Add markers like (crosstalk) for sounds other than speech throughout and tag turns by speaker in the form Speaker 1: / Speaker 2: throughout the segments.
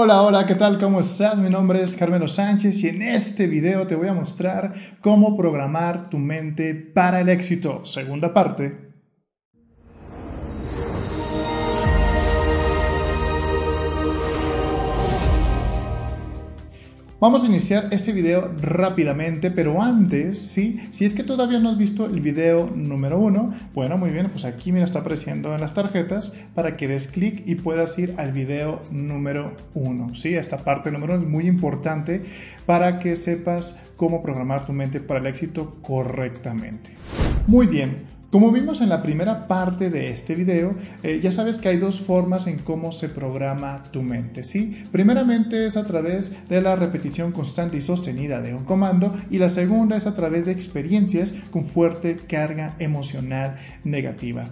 Speaker 1: Hola, hola, ¿qué tal? ¿Cómo estás? Mi nombre es Carmelo Sánchez y en este video te voy a mostrar cómo programar tu mente para el éxito. Segunda parte. Vamos a iniciar este video rápidamente, pero antes, ¿sí? Si es que todavía no has visto el video número uno, bueno, muy bien, pues aquí me está apareciendo en las tarjetas para que des clic y puedas ir al video número uno, ¿sí? Esta parte número uno es muy importante para que sepas cómo programar tu mente para el éxito correctamente. Muy bien, como vimos en la primera parte de este video, eh, ya sabes que hay dos formas en cómo se programa tu mente, ¿sí? Primeramente es a través de la repetición constante y sostenida de un comando y la segunda es a través de experiencias con fuerte carga emocional negativa.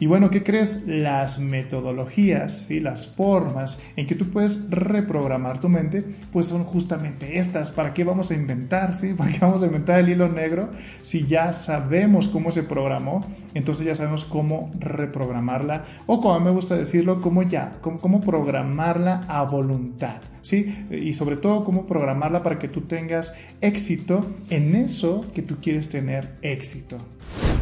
Speaker 1: Y bueno, ¿qué crees? Las metodologías y las formas en que tú puedes reprogramar tu mente, pues son justamente estas. ¿Para qué vamos a inventar? ¿sí? ¿Para qué vamos a inventar el hilo negro si ya sabemos cómo se programó? Entonces ya sabemos cómo reprogramarla o como me gusta decirlo, cómo ya, cómo, programarla a voluntad. ¿Sí? Y sobre todo cómo programarla para que tú tengas éxito en eso que tú quieres tener éxito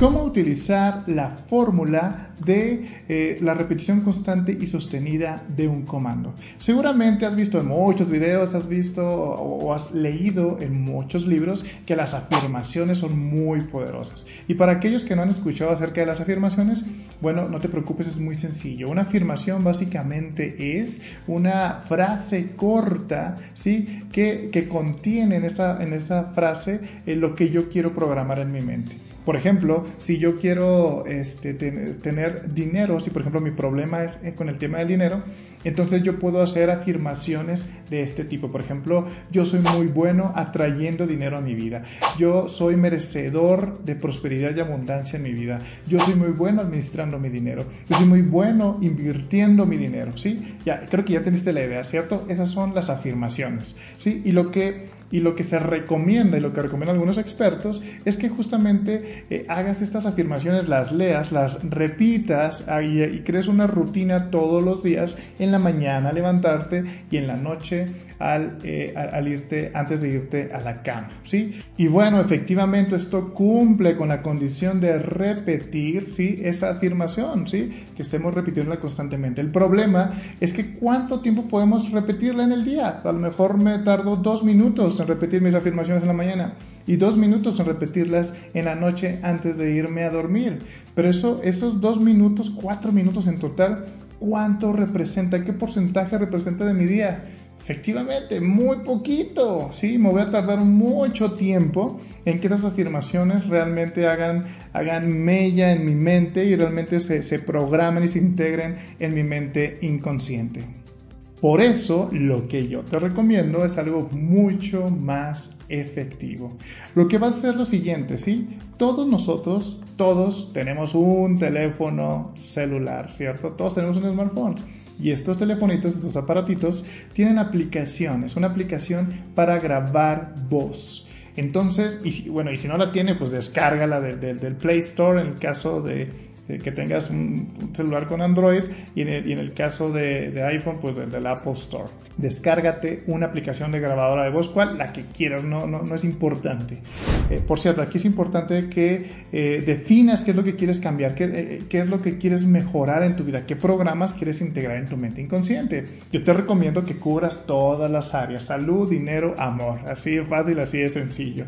Speaker 1: cómo utilizar la fórmula de eh, la repetición constante y sostenida de un comando. Seguramente has visto en muchos videos, has visto o has leído en muchos libros que las afirmaciones son muy poderosas. Y para aquellos que no han escuchado acerca de las afirmaciones, bueno, no te preocupes, es muy sencillo. Una afirmación básicamente es una frase corta, ¿sí? Que, contiene en esa, en esa frase eh, lo que yo quiero programar en mi mente. Por ejemplo, si yo quiero este, tener dinero, si por ejemplo mi problema es eh, con el tema del dinero, entonces yo puedo hacer afirmaciones de este tipo. Por ejemplo, yo soy muy bueno atrayendo dinero a mi vida. Yo soy merecedor de prosperidad y abundancia en mi vida. Yo soy muy bueno administrando mi dinero. Yo soy muy bueno invirtiendo mi dinero. ¿Sí? Ya, creo que ya teniste la idea, ¿cierto? Esas son las afirmaciones. ¿Sí? Y lo que, y lo que se recomienda y lo que recomiendan algunos expertos es que justamente eh, hagas estas afirmaciones, las leas, las repitas y, y crees una rutina todos los días en la mañana levantarte y en la noche eh, al, al, irte, antes de irte a la cama, ¿sí? Y bueno, efectivamente esto cumple con la condición de repetir, ¿sí? Esa afirmación, ¿sí? Que estemos repitiéndola constantemente. El problema es que cuánto tiempo podemos repetirla en el día. A lo mejor me tardo dos minutos en repetir mis afirmaciones en la mañana y dos minutos en repetirlas en la noche antes de irme a dormir. Pero eso, esos dos minutos, cuatro minutos en total, ¿Cuánto representa? ¿Qué porcentaje representa de mi día? Efectivamente, muy poquito, ¿sí? Me voy a tardar mucho tiempo en que estas afirmaciones realmente hagan, hagan mella en mi mente y realmente se, se programen y se integren en mi mente inconsciente. Por eso lo que yo te recomiendo es algo mucho más efectivo. Lo que va a ser lo siguiente, ¿sí? Todos nosotros, todos tenemos un teléfono celular, ¿cierto? Todos tenemos un smartphone. Y estos telefonitos, estos aparatitos, tienen aplicaciones, una aplicación para grabar voz. Entonces, y bueno, y si no la tiene, pues descárgala del Play Store en el caso de, que tengas un, celular con Android y en el, caso de, iPhone, pues del, Apple Store. Descárgate una aplicación de grabadora de voz, cual la que quieras, no, no, no es importante. Eh, por cierto, aquí es importante que eh, definas qué es lo que quieres cambiar, qué, eh, qué es lo que quieres mejorar en tu vida, qué programas quieres integrar en tu mente inconsciente. Yo te recomiendo que cubras todas las áreas, salud, dinero, amor, así de fácil, así de sencillo.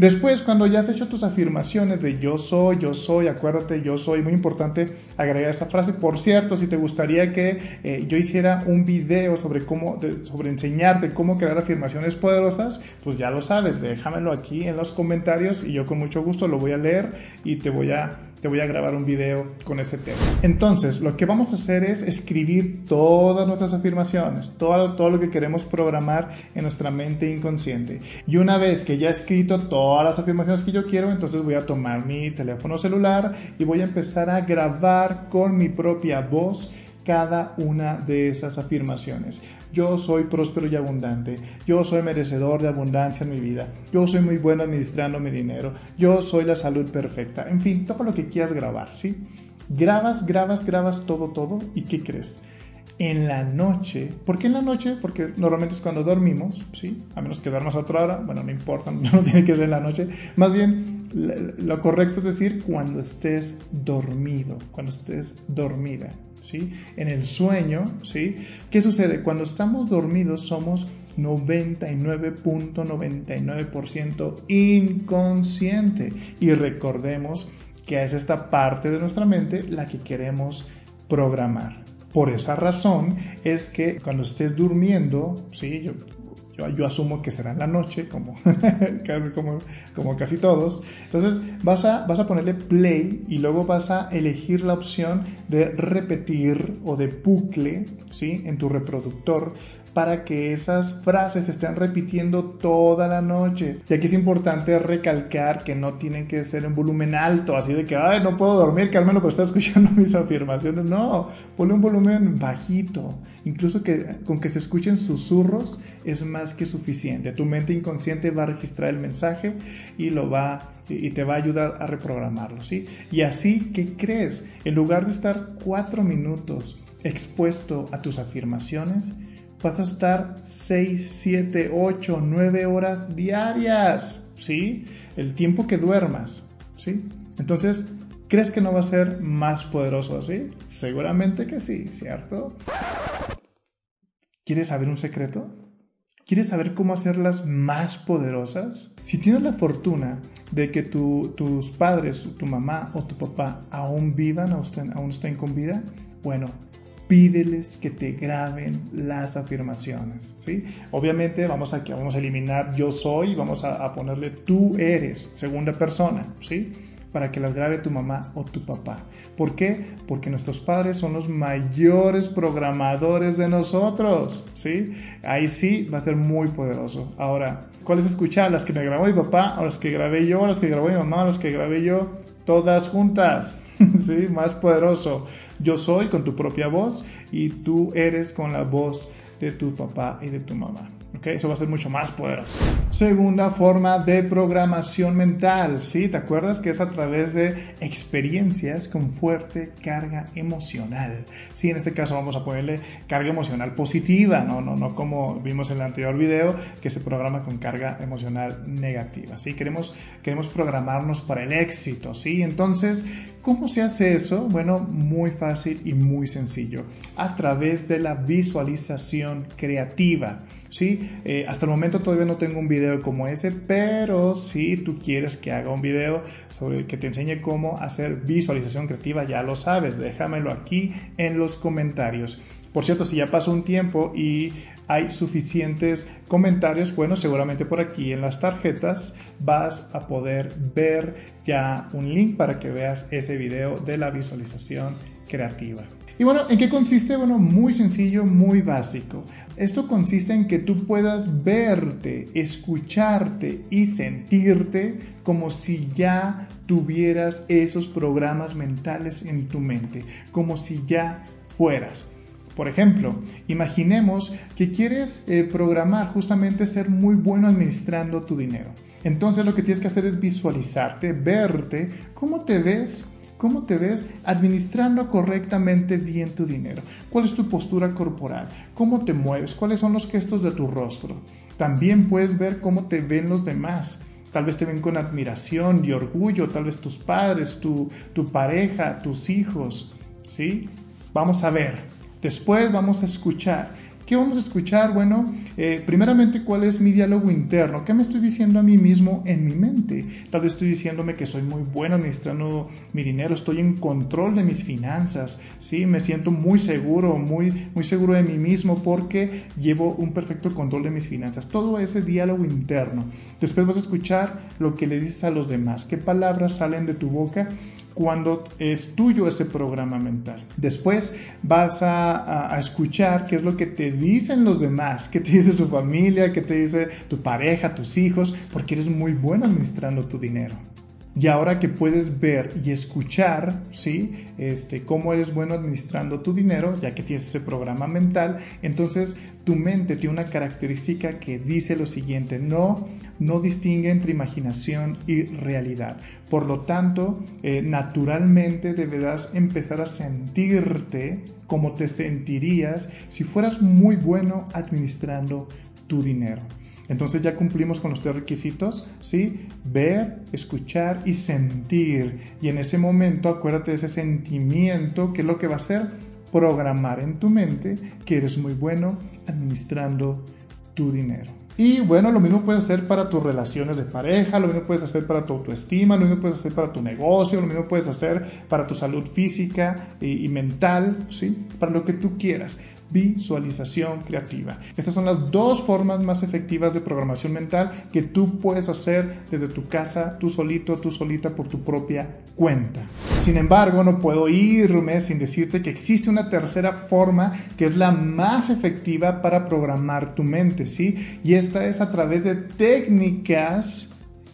Speaker 1: Después, cuando ya has hecho tus afirmaciones de yo soy, yo soy, acuérdate, yo soy, muy importante agregar esa frase. Por cierto, si te gustaría que eh, yo hiciera un video sobre cómo, sobre enseñarte cómo crear afirmaciones poderosas, pues ya lo sabes, déjamelo aquí en los comentarios y yo con mucho gusto lo voy a leer y te voy a te voy a grabar un video con ese tema. Entonces, lo que vamos a hacer es escribir todas nuestras afirmaciones, todo, todo lo que queremos programar en nuestra mente inconsciente. Y una vez que ya he escrito todas las afirmaciones que yo quiero, entonces voy a tomar mi teléfono celular y voy a empezar a grabar con mi propia voz cada una de esas afirmaciones. Yo soy próspero y abundante. Yo soy merecedor de abundancia en mi vida. Yo soy muy bueno administrando mi dinero. Yo soy la salud perfecta. En fin, todo lo que quieras grabar, ¿sí? Grabas, grabas, grabas todo, todo. ¿Y qué crees? en la noche. ¿Por qué en la noche? Porque normalmente es cuando dormimos, ¿sí? A menos que duermas a otra hora, bueno, no importa, (laughs) no tiene que ser en la noche. Más bien, lo correcto es decir cuando estés dormido, cuando estés dormida, En el sueño, ¿sí? ¿Qué sucede? Cuando estamos dormidos somos 99.99% inconsciente y recordemos que es esta parte de nuestra mente la que queremos programar. Por esa razón es que cuando estés durmiendo, ¿sí? yo, yo, asumo que será en la noche, como, (laughs) como, como, casi todos, entonces vas a, vas a ponerle play y luego vas a elegir la opción de repetir o de bucle ¿sí? en tu reproductor para que esas frases se estén repitiendo toda la noche. Y aquí es importante recalcar que no tienen que ser en volumen alto, así de que, ay, no puedo dormir, Carmelo, pero está escuchando (laughs) mis afirmaciones. No, ponle un volumen bajito. Incluso que con que se escuchen susurros es más que suficiente. Tu mente inconsciente va a registrar el mensaje y lo va y te va a ayudar a reprogramarlo, ¿sí? Y así, ¿qué crees? En lugar de estar cuatro minutos expuesto a tus afirmaciones, vas a estar 6, 7, 8, 9 horas diarias, ¿sí? El tiempo que duermas, ¿sí? Entonces, ¿crees que no va a ser más poderoso así? Seguramente que sí, ¿cierto? ¿Quieres saber un secreto? ¿Quieres saber cómo hacerlas más poderosas? Si tienes la fortuna de que tus padres, tu mamá o tu papá aún vivan, aún estén con vida, bueno, pídeles que te graben las afirmaciones, ¿sí? Obviamente vamos a, vamos a eliminar yo soy, vamos a, a ponerle tú eres, segunda persona, ¿sí? Para que las grabe tu mamá o tu papá. ¿Por qué? Porque nuestros padres son los mayores programadores de nosotros, ¿sí? Ahí sí va a ser muy poderoso. Ahora, ¿cuáles escuchar? ¿Las que me grabó mi papá o las que grabé yo, las que grabó mi mamá o las que grabé yo? Todas juntas, (laughs) ¿sí? Más poderoso. Yo soy con tu propia voz y tú eres con la voz de tu papá y de tu mamá. Okay, eso va a ser mucho más poderoso. Segunda forma de programación mental, ¿sí? ¿Te acuerdas que es a través de experiencias con fuerte carga emocional? Sí, en este caso vamos a ponerle carga emocional positiva, no, no, no como vimos en el anterior video que se programa con carga emocional negativa, ¿sí? Queremos, queremos programarnos para el éxito, ¿sí? Entonces, ¿cómo se hace eso? Bueno, muy fácil y muy sencillo, a través de la visualización creativa. ¿sí? Eh, hasta el momento todavía no tengo un video como ese, pero si tú quieres que haga un video sobre que te enseñe cómo hacer visualización creativa, ya lo sabes, déjamelo aquí en los comentarios. Por cierto, si ya pasó un tiempo y hay suficientes comentarios, bueno, seguramente por aquí en las tarjetas vas a poder ver ya un link para que veas ese video de la visualización creativa. Y bueno, ¿en qué consiste? Bueno, muy sencillo, muy básico. Esto consiste en que tú puedas verte, escucharte y sentirte como si ya tuvieras esos programas mentales en tu mente, como si ya fueras. Por ejemplo, imaginemos que quieres eh, programar justamente ser muy bueno administrando tu dinero. Entonces lo que tienes que hacer es visualizarte, verte, cómo te ves ¿Cómo te ves administrando correctamente bien tu dinero? ¿Cuál es tu postura corporal? ¿Cómo te mueves? ¿Cuáles son los gestos de tu rostro? También puedes ver cómo te ven los demás. Tal vez te ven con admiración y orgullo, tal vez tus padres, tu, tu pareja, tus hijos. ¿Sí? Vamos a ver. Después vamos a escuchar. ¿Qué vamos a escuchar? Bueno, eh, primeramente, ¿cuál es mi diálogo interno? ¿Qué me estoy diciendo a mí mismo en mi mente? Tal vez estoy diciéndome que soy muy bueno administrando mi dinero, estoy en control de mis finanzas, ¿sí? Me siento muy seguro, muy, muy seguro de mí mismo porque llevo un perfecto control de mis finanzas. Todo ese diálogo interno. Después vas a escuchar lo que le dices a los demás, qué palabras salen de tu boca cuando es tuyo ese programa mental. Después vas a, escuchar qué es lo que te dicen los demás, qué te dice tu familia, qué te dice tu pareja, tus hijos, porque eres muy bueno administrando tu dinero. Y ahora que puedes ver y escuchar, ¿sí? Este, cómo eres bueno administrando tu dinero, ya que tienes ese programa mental, entonces tu mente tiene una característica que dice lo siguiente, no, no distingue entre imaginación y realidad. Por lo tanto, eh, naturalmente deberás empezar a sentirte como te sentirías si fueras muy bueno administrando tu dinero. Entonces ya cumplimos con los tres requisitos, ¿sí? Ver, escuchar y sentir. Y en ese momento acuérdate de ese sentimiento que es lo que va a hacer programar en tu mente que eres muy bueno administrando tu dinero. Y bueno, lo mismo puedes hacer para tus relaciones de pareja, lo mismo puedes hacer para tu autoestima, lo mismo puedes hacer para tu negocio, lo mismo puedes hacer para tu salud física y, y mental, ¿sí? Para lo que tú quieras visualización creativa. Estas son las dos formas más efectivas de programación mental que tú puedes hacer desde tu casa, tú solito, tú solita, por tu propia cuenta. Sin embargo, no puedo irme sin decirte que existe una tercera forma que es la más efectiva para programar tu mente, ¿sí? Y esta es a través de técnicas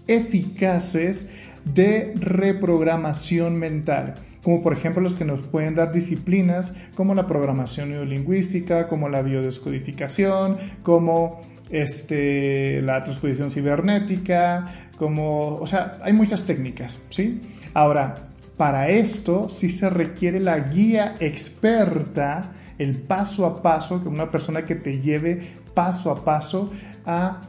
Speaker 1: eficaces de reprogramación mental como por ejemplo los que nos pueden dar disciplinas como la programación neurolingüística, como la biodescodificación, como este, la transposición cibernética, como, o sea, hay muchas técnicas, ¿sí? Ahora, para esto sí se requiere la guía experta, el paso a paso, que una persona que te lleve paso a paso a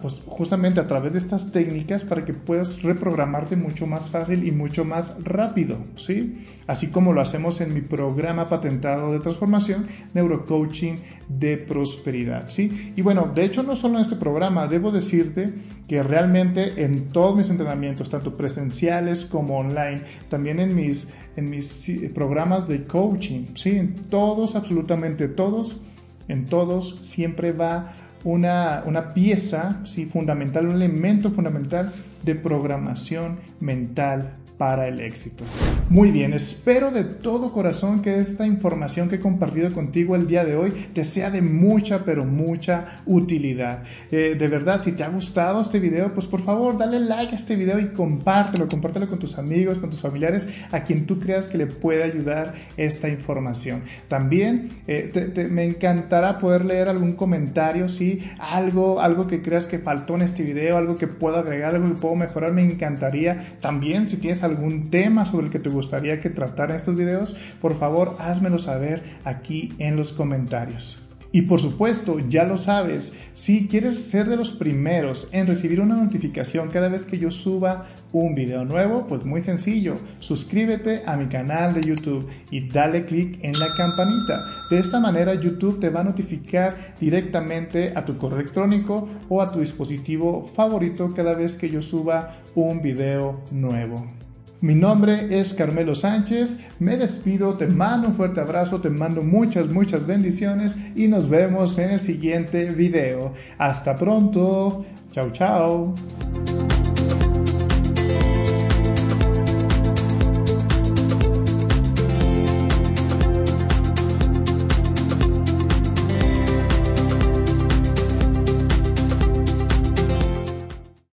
Speaker 1: pues justamente a través de estas técnicas para que puedas reprogramarte mucho más fácil y mucho más rápido, ¿sí? Así como lo hacemos en mi programa patentado de transformación, Neurocoaching de Prosperidad, ¿sí? Y bueno, de hecho no solo en este programa, debo decirte que realmente en todos mis entrenamientos, tanto presenciales como online, también en mis, en mis programas de coaching, ¿sí? En todos, absolutamente todos, en todos siempre va una, pieza ¿sí? fundamental, un elemento fundamental de programación mental para el éxito. Muy bien, espero de todo corazón que esta información que he compartido contigo el día de hoy te sea de mucha, pero mucha utilidad. Eh, de verdad, si te ha gustado este video, pues por favor dale like a este video y compártelo, compártelo con tus amigos, con tus familiares, a quien tú creas que le puede ayudar esta información. También eh, me encantará poder leer algún comentario, si algo, algo que creas que faltó en este video, algo que puedo agregar, algo que puedo mejorar, me encantaría. También si tienes algún tema sobre el que te gustaría que tratara en estos videos, por favor házmelo saber aquí en los comentarios. Y por supuesto, ya lo sabes, si quieres ser de los primeros en recibir una notificación cada vez que yo suba un video nuevo, pues muy sencillo, suscríbete a mi canal de YouTube y dale click en la campanita. De esta manera YouTube te va a notificar directamente a tu correo electrónico o a tu dispositivo favorito cada vez que yo suba un video nuevo. Mi nombre es Carmelo Sánchez, me despido, te mando un fuerte abrazo, te mando muchas, muchas bendiciones y nos vemos en el siguiente video. Hasta pronto, chao, chao.